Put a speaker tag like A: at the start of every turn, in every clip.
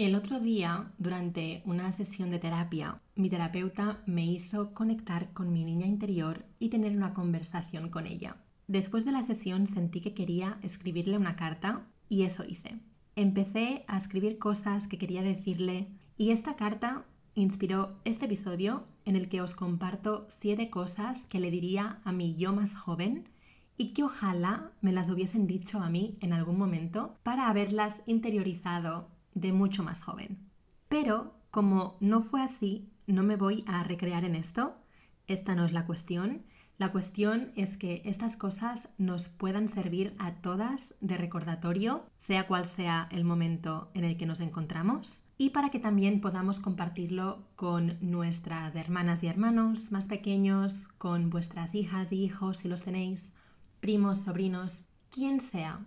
A: El otro día, durante una sesión de terapia, mi terapeuta me hizo conectar con mi niña interior y tener una conversación con ella. Después de la sesión sentí que quería escribirle una carta y eso hice. Empecé a escribir cosas que quería decirle y esta carta inspiró este episodio en el que os comparto siete cosas que le diría a mi yo más joven y que ojalá me las hubiesen dicho a mí en algún momento para haberlas interiorizado de mucho más joven. Pero como no fue así, no me voy a recrear en esto. Esta no es la cuestión. La cuestión es que estas cosas nos puedan servir a todas de recordatorio, sea cual sea el momento en el que nos encontramos, y para que también podamos compartirlo con nuestras hermanas y hermanos más pequeños, con vuestras hijas y hijos si los tenéis, primos, sobrinos, quien sea,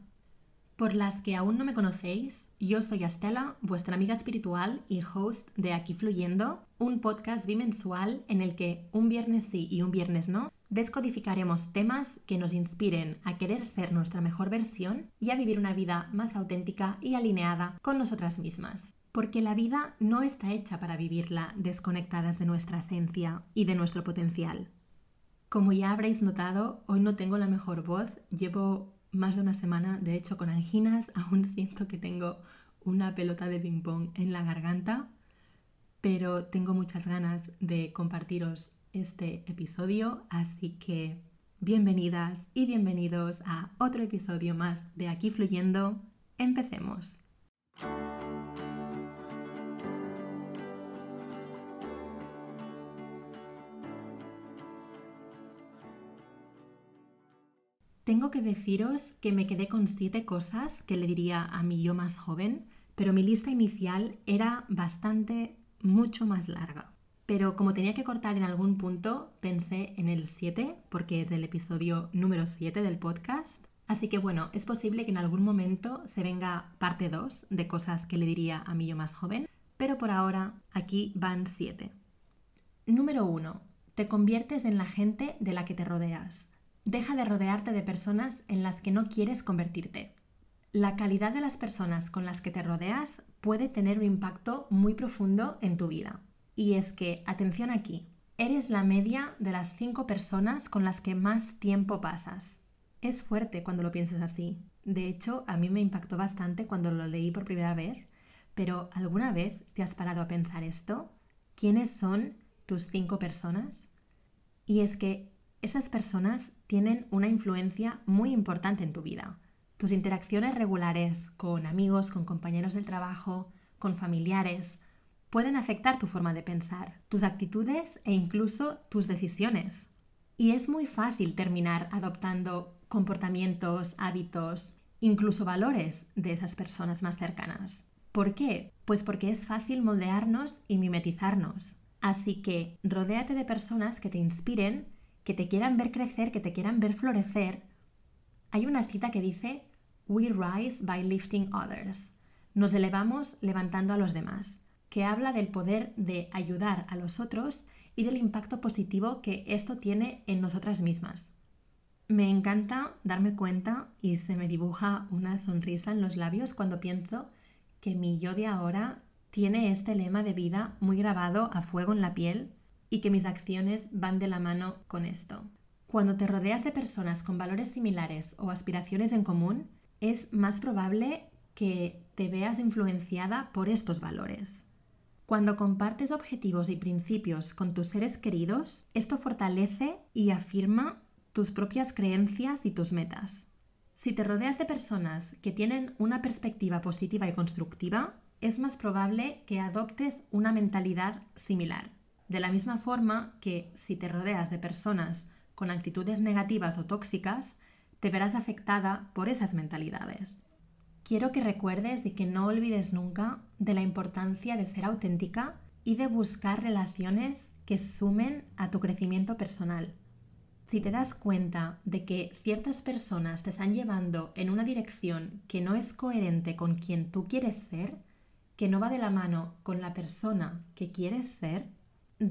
A: por las que aún no me conocéis, yo soy Estela, vuestra amiga espiritual y host de Aquí Fluyendo, un podcast bimensual en el que un viernes sí y un viernes no descodificaremos temas que nos inspiren a querer ser nuestra mejor versión y a vivir una vida más auténtica y alineada con nosotras mismas. Porque la vida no está hecha para vivirla desconectadas de nuestra esencia y de nuestro potencial. Como ya habréis notado, hoy no tengo la mejor voz, llevo más de una semana, de hecho con anginas, aún siento que tengo una pelota de ping pong en la garganta, pero tengo muchas ganas de compartiros este episodio, así que bienvenidas y bienvenidos a otro episodio más de Aquí Fluyendo. Empecemos. Tengo que deciros que me quedé con siete cosas que le diría a mi yo más joven, pero mi lista inicial era bastante, mucho más larga. Pero como tenía que cortar en algún punto, pensé en el 7, porque es el episodio número 7 del podcast. Así que bueno, es posible que en algún momento se venga parte 2 de cosas que le diría a mi yo más joven, pero por ahora aquí van 7. Número 1. Te conviertes en la gente de la que te rodeas. Deja de rodearte de personas en las que no quieres convertirte. La calidad de las personas con las que te rodeas puede tener un impacto muy profundo en tu vida. Y es que, atención aquí, eres la media de las cinco personas con las que más tiempo pasas. Es fuerte cuando lo piensas así. De hecho, a mí me impactó bastante cuando lo leí por primera vez, pero ¿alguna vez te has parado a pensar esto? ¿Quiénes son tus cinco personas? Y es que esas personas tienen una influencia muy importante en tu vida. Tus interacciones regulares con amigos, con compañeros del trabajo, con familiares, pueden afectar tu forma de pensar, tus actitudes e incluso tus decisiones. Y es muy fácil terminar adoptando comportamientos, hábitos, incluso valores de esas personas más cercanas. ¿Por qué? Pues porque es fácil moldearnos y mimetizarnos. Así que rodéate de personas que te inspiren que te quieran ver crecer, que te quieran ver florecer. Hay una cita que dice, We rise by lifting others. Nos elevamos levantando a los demás, que habla del poder de ayudar a los otros y del impacto positivo que esto tiene en nosotras mismas. Me encanta darme cuenta y se me dibuja una sonrisa en los labios cuando pienso que mi yo de ahora tiene este lema de vida muy grabado a fuego en la piel y que mis acciones van de la mano con esto. Cuando te rodeas de personas con valores similares o aspiraciones en común, es más probable que te veas influenciada por estos valores. Cuando compartes objetivos y principios con tus seres queridos, esto fortalece y afirma tus propias creencias y tus metas. Si te rodeas de personas que tienen una perspectiva positiva y constructiva, es más probable que adoptes una mentalidad similar. De la misma forma que si te rodeas de personas con actitudes negativas o tóxicas, te verás afectada por esas mentalidades. Quiero que recuerdes y que no olvides nunca de la importancia de ser auténtica y de buscar relaciones que sumen a tu crecimiento personal. Si te das cuenta de que ciertas personas te están llevando en una dirección que no es coherente con quien tú quieres ser, que no va de la mano con la persona que quieres ser,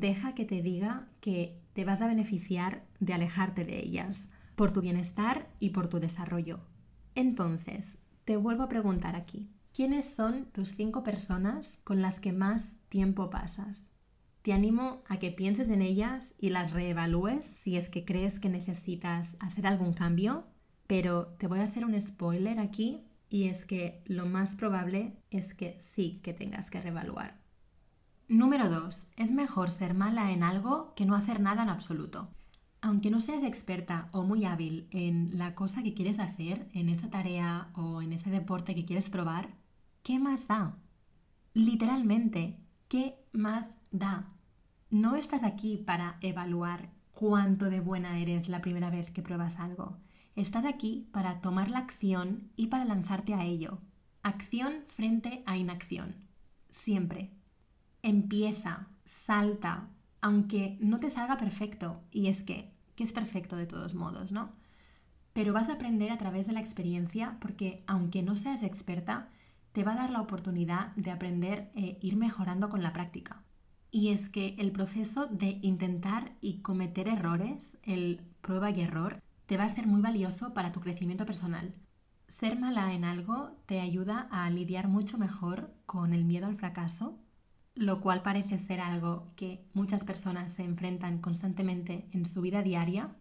A: deja que te diga que te vas a beneficiar de alejarte de ellas, por tu bienestar y por tu desarrollo. Entonces, te vuelvo a preguntar aquí, ¿Quiénes son tus cinco personas con las que más tiempo pasas? Te animo a que pienses en ellas y las reevalúes si es que crees que necesitas hacer algún cambio, pero te voy a hacer un spoiler aquí y es que lo más probable es que sí que tengas que reevaluar. Número 2. Es mejor ser mala en algo que no hacer nada en absoluto. Aunque no seas experta o muy hábil en la cosa que quieres hacer, en esa tarea o en ese deporte que quieres probar, ¿qué más da? Literalmente, ¿qué más da? No estás aquí para evaluar cuánto de buena eres la primera vez que pruebas algo. Estás aquí para tomar la acción y para lanzarte a ello. Acción frente a inacción. Siempre. Empieza, salta, aunque no te salga perfecto. Y es que que es perfecto de todos modos, ¿no? Pero vas a aprender a través de la experiencia porque aunque no seas experta, te va a dar la oportunidad de aprender e ir mejorando con la práctica. Y es que el proceso de intentar y cometer errores, el prueba y error, te va a ser muy valioso para tu crecimiento personal. Ser mala en algo te ayuda a lidiar mucho mejor con el miedo al fracaso lo cual parece ser algo que muchas personas se enfrentan constantemente en su vida diaria,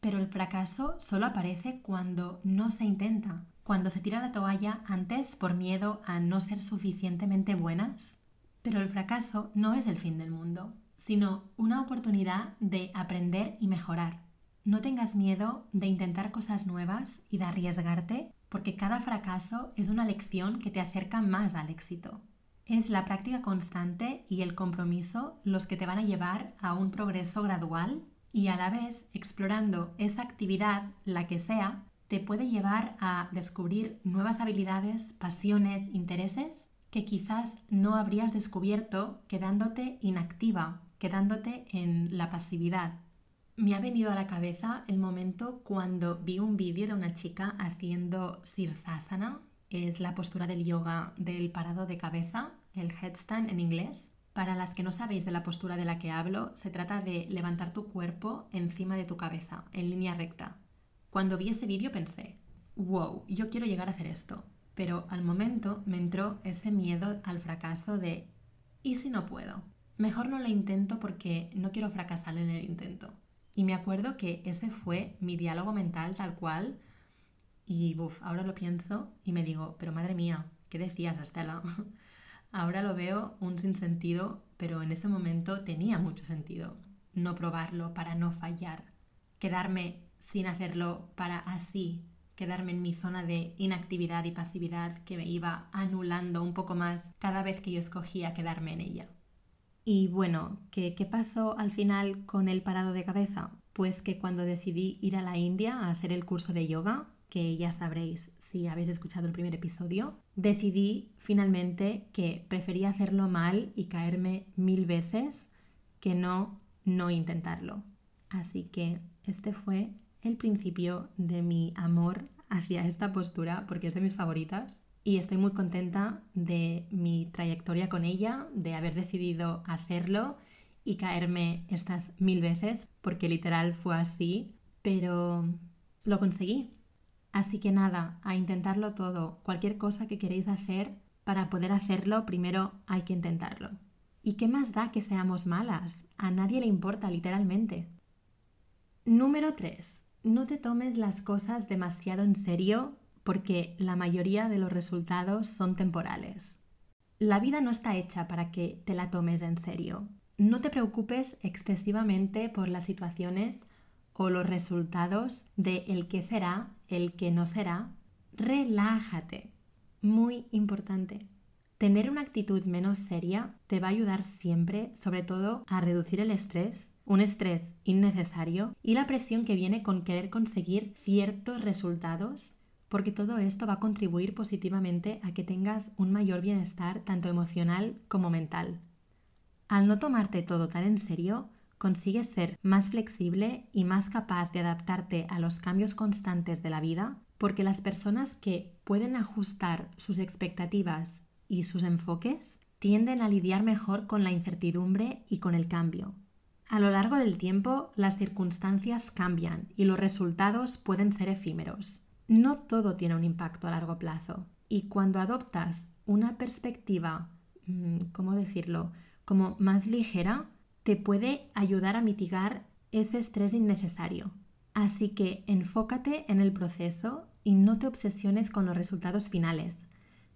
A: pero el fracaso solo aparece cuando no se intenta, cuando se tira la toalla antes por miedo a no ser suficientemente buenas. Pero el fracaso no es el fin del mundo, sino una oportunidad de aprender y mejorar. No tengas miedo de intentar cosas nuevas y de arriesgarte, porque cada fracaso es una lección que te acerca más al éxito. Es la práctica constante y el compromiso los que te van a llevar a un progreso gradual y a la vez explorando esa actividad, la que sea, te puede llevar a descubrir nuevas habilidades, pasiones, intereses que quizás no habrías descubierto quedándote inactiva, quedándote en la pasividad. Me ha venido a la cabeza el momento cuando vi un vídeo de una chica haciendo sirsasana, es la postura del yoga del parado de cabeza, el headstand en inglés. Para las que no sabéis de la postura de la que hablo, se trata de levantar tu cuerpo encima de tu cabeza, en línea recta. Cuando vi ese vídeo pensé, wow, yo quiero llegar a hacer esto. Pero al momento me entró ese miedo al fracaso de, ¿y si no puedo? Mejor no lo intento porque no quiero fracasar en el intento. Y me acuerdo que ese fue mi diálogo mental tal cual y buf, ahora lo pienso y me digo, pero madre mía, ¿qué decías, Estela? ahora lo veo un sinsentido, pero en ese momento tenía mucho sentido. No probarlo para no fallar, quedarme sin hacerlo para así quedarme en mi zona de inactividad y pasividad que me iba anulando un poco más cada vez que yo escogía quedarme en ella. Y bueno, ¿qué, ¿qué pasó al final con el parado de cabeza? Pues que cuando decidí ir a la India a hacer el curso de yoga, que ya sabréis si habéis escuchado el primer episodio, decidí finalmente que prefería hacerlo mal y caerme mil veces que no no intentarlo. Así que este fue el principio de mi amor hacia esta postura porque es de mis favoritas y estoy muy contenta de mi trayectoria con ella, de haber decidido hacerlo y caerme estas mil veces porque literal fue así, pero lo conseguí Así que nada, a intentarlo todo. Cualquier cosa que queréis hacer, para poder hacerlo, primero hay que intentarlo. ¿Y qué más da que seamos malas? A nadie le importa, literalmente. Número 3. No te tomes las cosas demasiado en serio porque la mayoría de los resultados son temporales. La vida no está hecha para que te la tomes en serio. No te preocupes excesivamente por las situaciones o los resultados de el que será, el que no será, relájate. Muy importante. Tener una actitud menos seria te va a ayudar siempre, sobre todo, a reducir el estrés, un estrés innecesario y la presión que viene con querer conseguir ciertos resultados, porque todo esto va a contribuir positivamente a que tengas un mayor bienestar tanto emocional como mental. Al no tomarte todo tan en serio, consigues ser más flexible y más capaz de adaptarte a los cambios constantes de la vida, porque las personas que pueden ajustar sus expectativas y sus enfoques tienden a lidiar mejor con la incertidumbre y con el cambio. A lo largo del tiempo, las circunstancias cambian y los resultados pueden ser efímeros. No todo tiene un impacto a largo plazo, y cuando adoptas una perspectiva, mm, ¿cómo decirlo?, como más ligera, te puede ayudar a mitigar ese estrés innecesario. Así que enfócate en el proceso y no te obsesiones con los resultados finales.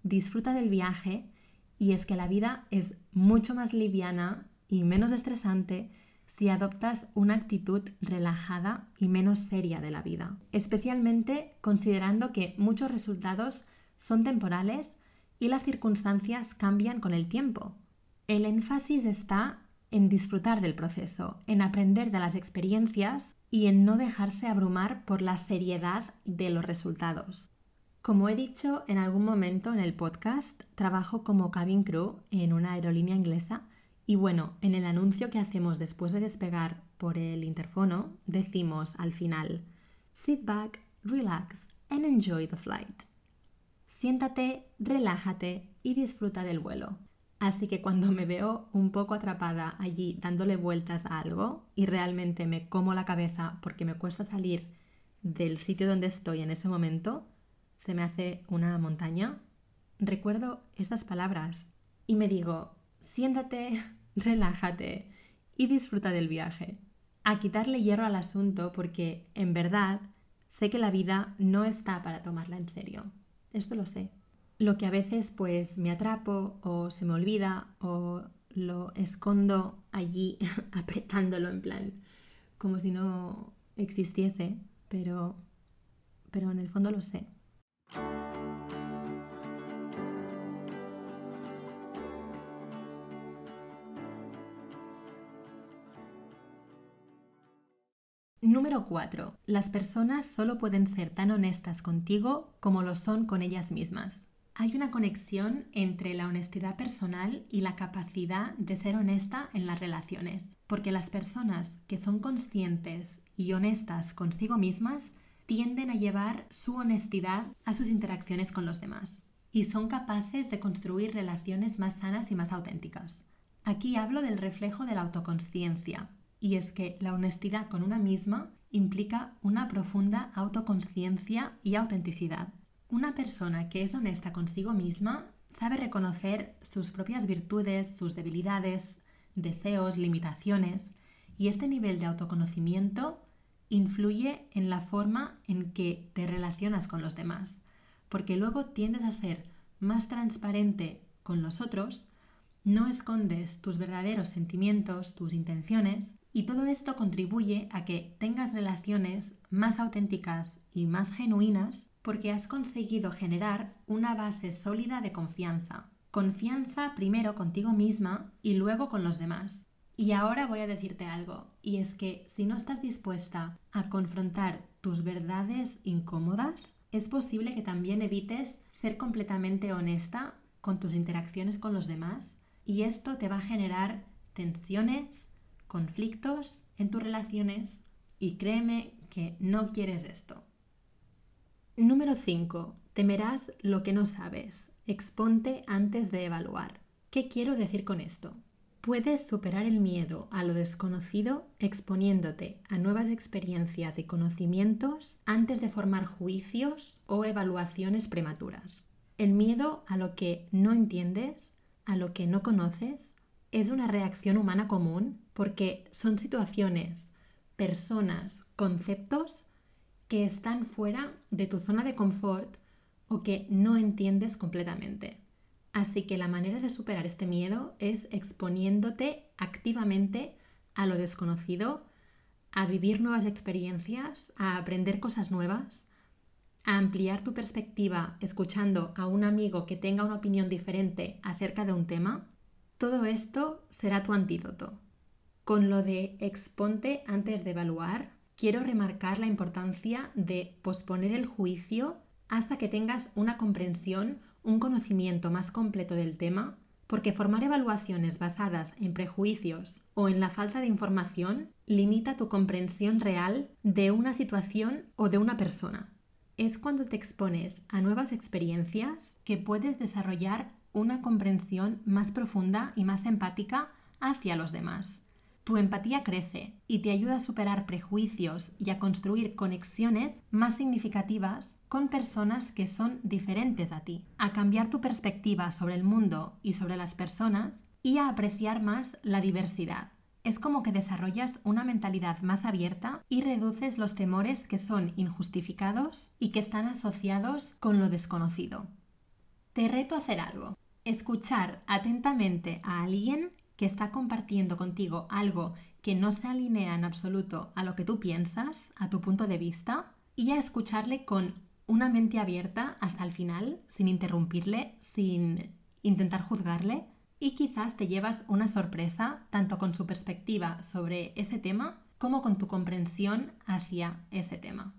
A: Disfruta del viaje y es que la vida es mucho más liviana y menos estresante si adoptas una actitud relajada y menos seria de la vida, especialmente considerando que muchos resultados son temporales y las circunstancias cambian con el tiempo. El énfasis está en disfrutar del proceso, en aprender de las experiencias y en no dejarse abrumar por la seriedad de los resultados. Como he dicho en algún momento en el podcast, trabajo como cabin crew en una aerolínea inglesa y bueno, en el anuncio que hacemos después de despegar por el interfono, decimos al final, sit back, relax and enjoy the flight. Siéntate, relájate y disfruta del vuelo. Así que cuando me veo un poco atrapada allí dándole vueltas a algo y realmente me como la cabeza porque me cuesta salir del sitio donde estoy en ese momento, se me hace una montaña, recuerdo estas palabras y me digo, siéntate, relájate y disfruta del viaje. A quitarle hierro al asunto porque, en verdad, sé que la vida no está para tomarla en serio. Esto lo sé. Lo que a veces pues me atrapo o se me olvida o lo escondo allí apretándolo en plan como si no existiese, pero pero en el fondo lo sé. Número 4. Las personas solo pueden ser tan honestas contigo como lo son con ellas mismas. Hay una conexión entre la honestidad personal y la capacidad de ser honesta en las relaciones, porque las personas que son conscientes y honestas consigo mismas tienden a llevar su honestidad a sus interacciones con los demás y son capaces de construir relaciones más sanas y más auténticas. Aquí hablo del reflejo de la autoconsciencia, y es que la honestidad con una misma implica una profunda autoconsciencia y autenticidad. Una persona que es honesta consigo misma sabe reconocer sus propias virtudes, sus debilidades, deseos, limitaciones, y este nivel de autoconocimiento influye en la forma en que te relacionas con los demás, porque luego tiendes a ser más transparente con los otros no escondes tus verdaderos sentimientos, tus intenciones, y todo esto contribuye a que tengas relaciones más auténticas y más genuinas porque has conseguido generar una base sólida de confianza. Confianza primero contigo misma y luego con los demás. Y ahora voy a decirte algo, y es que si no estás dispuesta a confrontar tus verdades incómodas, es posible que también evites ser completamente honesta con tus interacciones con los demás y esto te va a generar tensiones, conflictos en tus relaciones y créeme que no quieres esto. Número 5. Temerás lo que no sabes. Exponte antes de evaluar. ¿Qué quiero decir con esto? Puedes superar el miedo a lo desconocido exponiéndote a nuevas experiencias y conocimientos antes de formar juicios o evaluaciones prematuras. El miedo a lo que no entiendes a lo que no conoces es una reacción humana común porque son situaciones, personas, conceptos que están fuera de tu zona de confort o que no entiendes completamente. Así que la manera de superar este miedo es exponiéndote activamente a lo desconocido, a vivir nuevas experiencias, a aprender cosas nuevas ampliar tu perspectiva escuchando a un amigo que tenga una opinión diferente acerca de un tema, todo esto será tu antídoto. Con lo de exponte antes de evaluar, quiero remarcar la importancia de posponer el juicio hasta que tengas una comprensión, un conocimiento más completo del tema, porque formar evaluaciones basadas en prejuicios o en la falta de información limita tu comprensión real de una situación o de una persona es cuando te expones a nuevas experiencias que puedes desarrollar una comprensión más profunda y más empática hacia los demás. tu empatía crece y te ayuda a superar prejuicios y a construir conexiones más significativas con personas que son diferentes a ti, a cambiar tu perspectiva sobre el mundo y sobre las personas y a apreciar más la diversidad. Es como que desarrollas una mentalidad más abierta y reduces los temores que son injustificados y que están asociados con lo desconocido. Te reto a hacer algo. Escuchar atentamente a alguien que está compartiendo contigo algo que no se alinea en absoluto a lo que tú piensas, a tu punto de vista, y a escucharle con una mente abierta hasta el final, sin interrumpirle, sin intentar juzgarle, y quizás te llevas una sorpresa tanto con su perspectiva sobre ese tema como con tu comprensión hacia ese tema.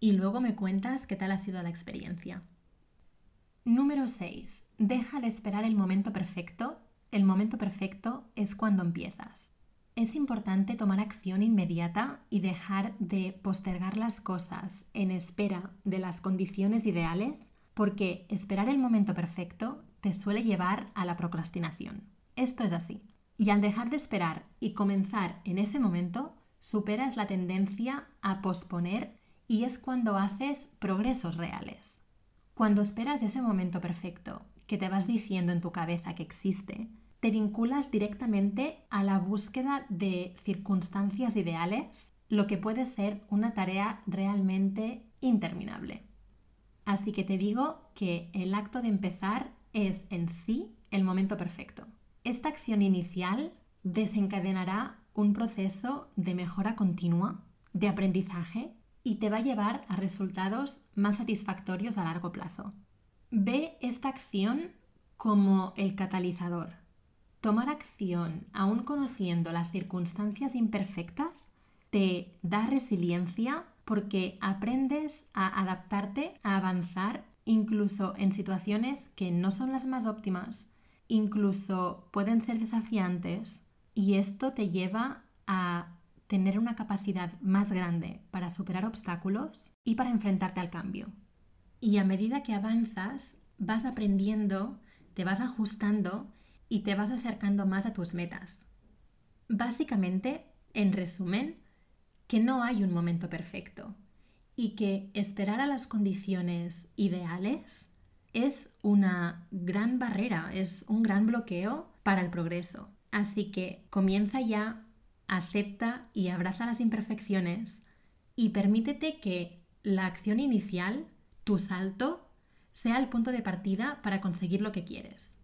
A: Y luego me cuentas qué tal ha sido la experiencia. Número 6. Deja de esperar el momento perfecto el momento perfecto es cuando empiezas. Es importante tomar acción inmediata y dejar de postergar las cosas en espera de las condiciones ideales porque esperar el momento perfecto te suele llevar a la procrastinación. Esto es así. Y al dejar de esperar y comenzar en ese momento, superas la tendencia a posponer y es cuando haces progresos reales. Cuando esperas ese momento perfecto que te vas diciendo en tu cabeza que existe, te vinculas directamente a la búsqueda de circunstancias ideales, lo que puede ser una tarea realmente interminable. Así que te digo que el acto de empezar es en sí el momento perfecto. Esta acción inicial desencadenará un proceso de mejora continua, de aprendizaje y te va a llevar a resultados más satisfactorios a largo plazo. Ve esta acción como el catalizador, Tomar acción, aún conociendo las circunstancias imperfectas, te da resiliencia porque aprendes a adaptarte, a avanzar, incluso en situaciones que no son las más óptimas, incluso pueden ser desafiantes, y esto te lleva a tener una capacidad más grande para superar obstáculos y para enfrentarte al cambio. Y a medida que avanzas, vas aprendiendo, te vas ajustando y te vas acercando más a tus metas. Básicamente, en resumen, que no hay un momento perfecto y que esperar a las condiciones ideales es una gran barrera, es un gran bloqueo para el progreso. Así que comienza ya, acepta y abraza las imperfecciones y permítete que la acción inicial, tu salto, sea el punto de partida para conseguir lo que quieres.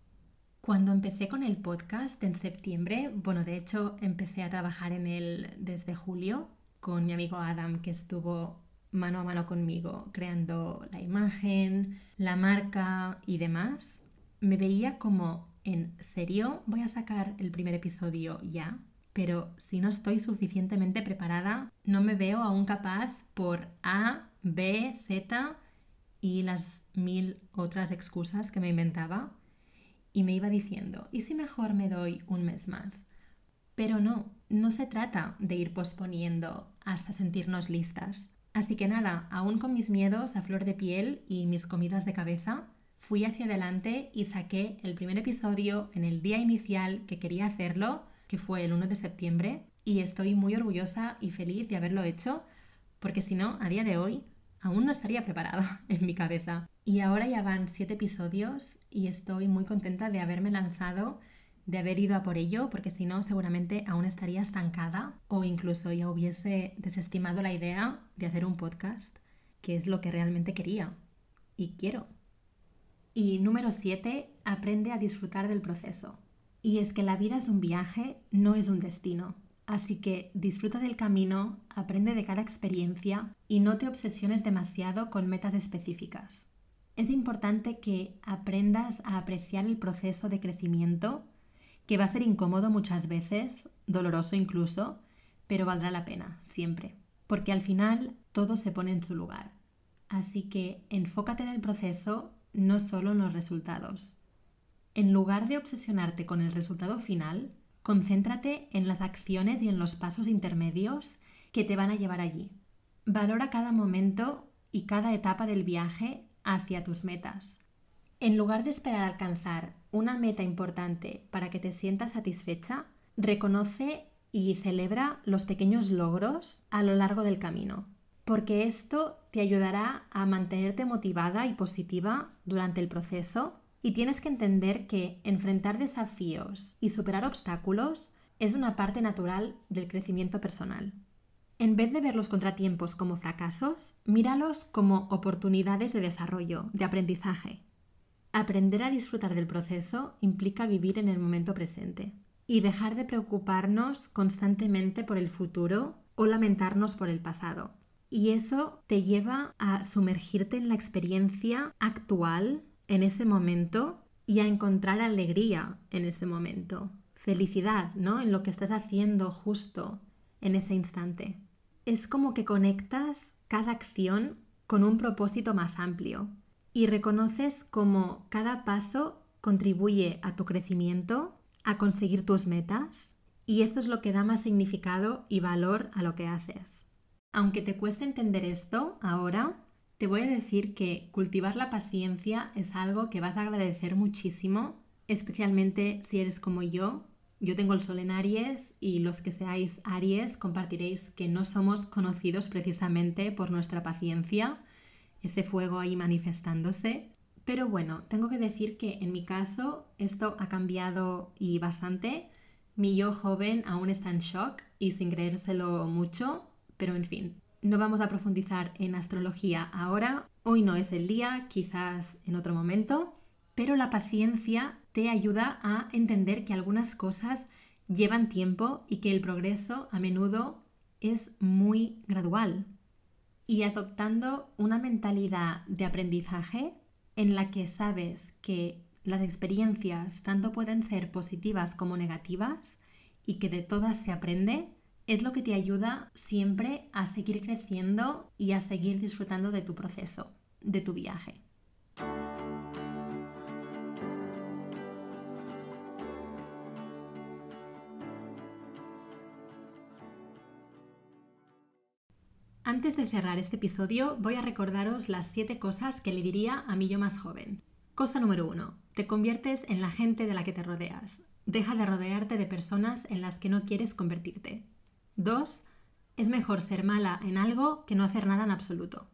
A: Cuando empecé con el podcast en septiembre, bueno, de hecho empecé a trabajar en él desde julio con mi amigo Adam que estuvo mano a mano conmigo creando la imagen, la marca y demás. Me veía como, en serio, voy a sacar el primer episodio ya, pero si no estoy suficientemente preparada, no me veo aún capaz por A, B, Z y las mil otras excusas que me inventaba y me iba diciendo, ¿y si mejor me doy un mes más? Pero no, no se trata de ir posponiendo hasta sentirnos listas. Así que nada, aún con mis miedos a flor de piel y mis comidas de cabeza, fui hacia adelante y saqué el primer episodio en el día inicial que quería hacerlo, que fue el 1 de septiembre, y estoy muy orgullosa y feliz de haberlo hecho, porque si no, a día de hoy aún no estaría preparada en mi cabeza. Y ahora ya van siete episodios y estoy muy contenta de haberme lanzado, de haber ido a por ello, porque si no seguramente aún estaría estancada o incluso ya hubiese desestimado la idea de hacer un podcast, que es lo que realmente quería y quiero. Y número siete, aprende a disfrutar del proceso. Y es que la vida es un viaje, no es un destino. Así que disfruta del camino, aprende de cada experiencia y no te obsesiones demasiado con metas específicas. Es importante que aprendas a apreciar el proceso de crecimiento, que va a ser incómodo muchas veces, doloroso incluso, pero valdrá la pena, siempre, porque al final todo se pone en su lugar. Así que enfócate en el proceso, no solo en los resultados. En lugar de obsesionarte con el resultado final, Concéntrate en las acciones y en los pasos intermedios que te van a llevar allí. Valora cada momento y cada etapa del viaje hacia tus metas. En lugar de esperar alcanzar una meta importante para que te sientas satisfecha, reconoce y celebra los pequeños logros a lo largo del camino, porque esto te ayudará a mantenerte motivada y positiva durante el proceso y tienes que entender que enfrentar desafíos y superar obstáculos es una parte natural del crecimiento personal. En vez de ver los contratiempos como fracasos, míralos como oportunidades de desarrollo, de aprendizaje. Aprender a disfrutar del proceso implica vivir en el momento presente y dejar de preocuparnos constantemente por el futuro o lamentarnos por el pasado. Y eso te lleva a sumergirte en la experiencia actual, en ese momento, y a encontrar alegría en ese momento. Felicidad, ¿no? En lo que estás haciendo justo en ese instante. Es como que conectas cada acción con un propósito más amplio y reconoces cómo cada paso contribuye a tu crecimiento, a conseguir tus metas, y esto es lo que da más significado y valor a lo que haces. Aunque te cueste entender esto ahora, te voy a decir que cultivar la paciencia es algo que vas a agradecer muchísimo, especialmente si eres como yo, yo tengo el sol en Aries y los que seáis Aries compartiréis que no somos conocidos precisamente por nuestra paciencia, ese fuego ahí manifestándose. Pero bueno, tengo que decir que en mi caso esto ha cambiado y bastante. Mi yo joven aún está en shock y sin creérselo mucho, pero en fin, no vamos a profundizar en astrología ahora. Hoy no es el día, quizás en otro momento, pero la paciencia te ayuda a entender que algunas cosas llevan tiempo y que el progreso a menudo es muy gradual. Y adoptando una mentalidad de aprendizaje en la que sabes que las experiencias tanto pueden ser positivas como negativas y que de todas se aprende, es lo que te ayuda siempre a seguir creciendo y a seguir disfrutando de tu proceso, de tu viaje. Antes de cerrar este episodio, voy a recordaros las 7 cosas que le diría a mi yo más joven. Cosa número 1. Te conviertes en la gente de la que te rodeas. Deja de rodearte de personas en las que no quieres convertirte. 2. Es mejor ser mala en algo que no hacer nada en absoluto.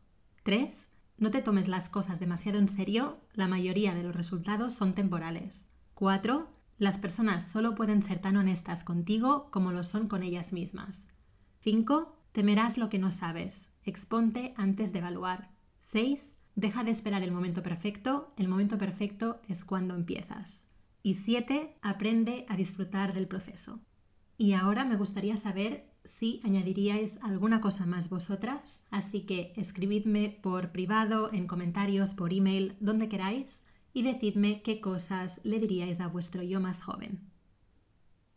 A: 3. No te tomes las cosas demasiado en serio, la mayoría de los resultados son temporales. 4. Las personas solo pueden ser tan honestas contigo como lo son con ellas mismas. 5. Temerás lo que no sabes. Exponte antes de evaluar. 6. Deja de esperar el momento perfecto. El momento perfecto es cuando empiezas. Y 7. Aprende a disfrutar del proceso. Y ahora me gustaría saber si añadiríais alguna cosa más vosotras, así que escribidme por privado, en comentarios, por email, donde queráis, y decidme qué cosas le diríais a vuestro yo más joven.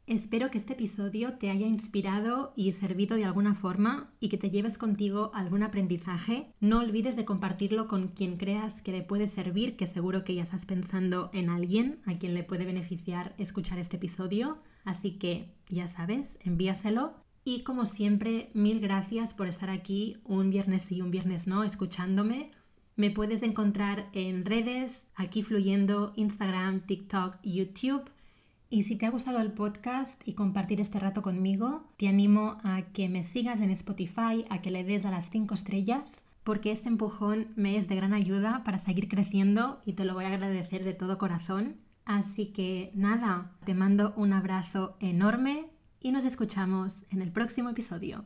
A: Espero que este episodio te haya inspirado y servido de alguna forma y que te lleves contigo algún aprendizaje. No olvides de compartirlo con quien creas que le puede servir, que seguro que ya estás pensando en alguien a quien le puede beneficiar escuchar este episodio. Así que ya sabes, envíaselo. Y como siempre, mil gracias por estar aquí un viernes y un viernes no, escuchándome. Me puedes encontrar en redes, aquí fluyendo, Instagram, TikTok, YouTube. Y si te ha gustado el podcast y compartir este rato conmigo, te animo a que me sigas en Spotify, a que le des a las 5 estrellas, porque este empujón me es de gran ayuda para seguir creciendo y te lo voy a agradecer de todo corazón. Así que nada, te mando un abrazo enorme y nos escuchamos en el próximo episodio.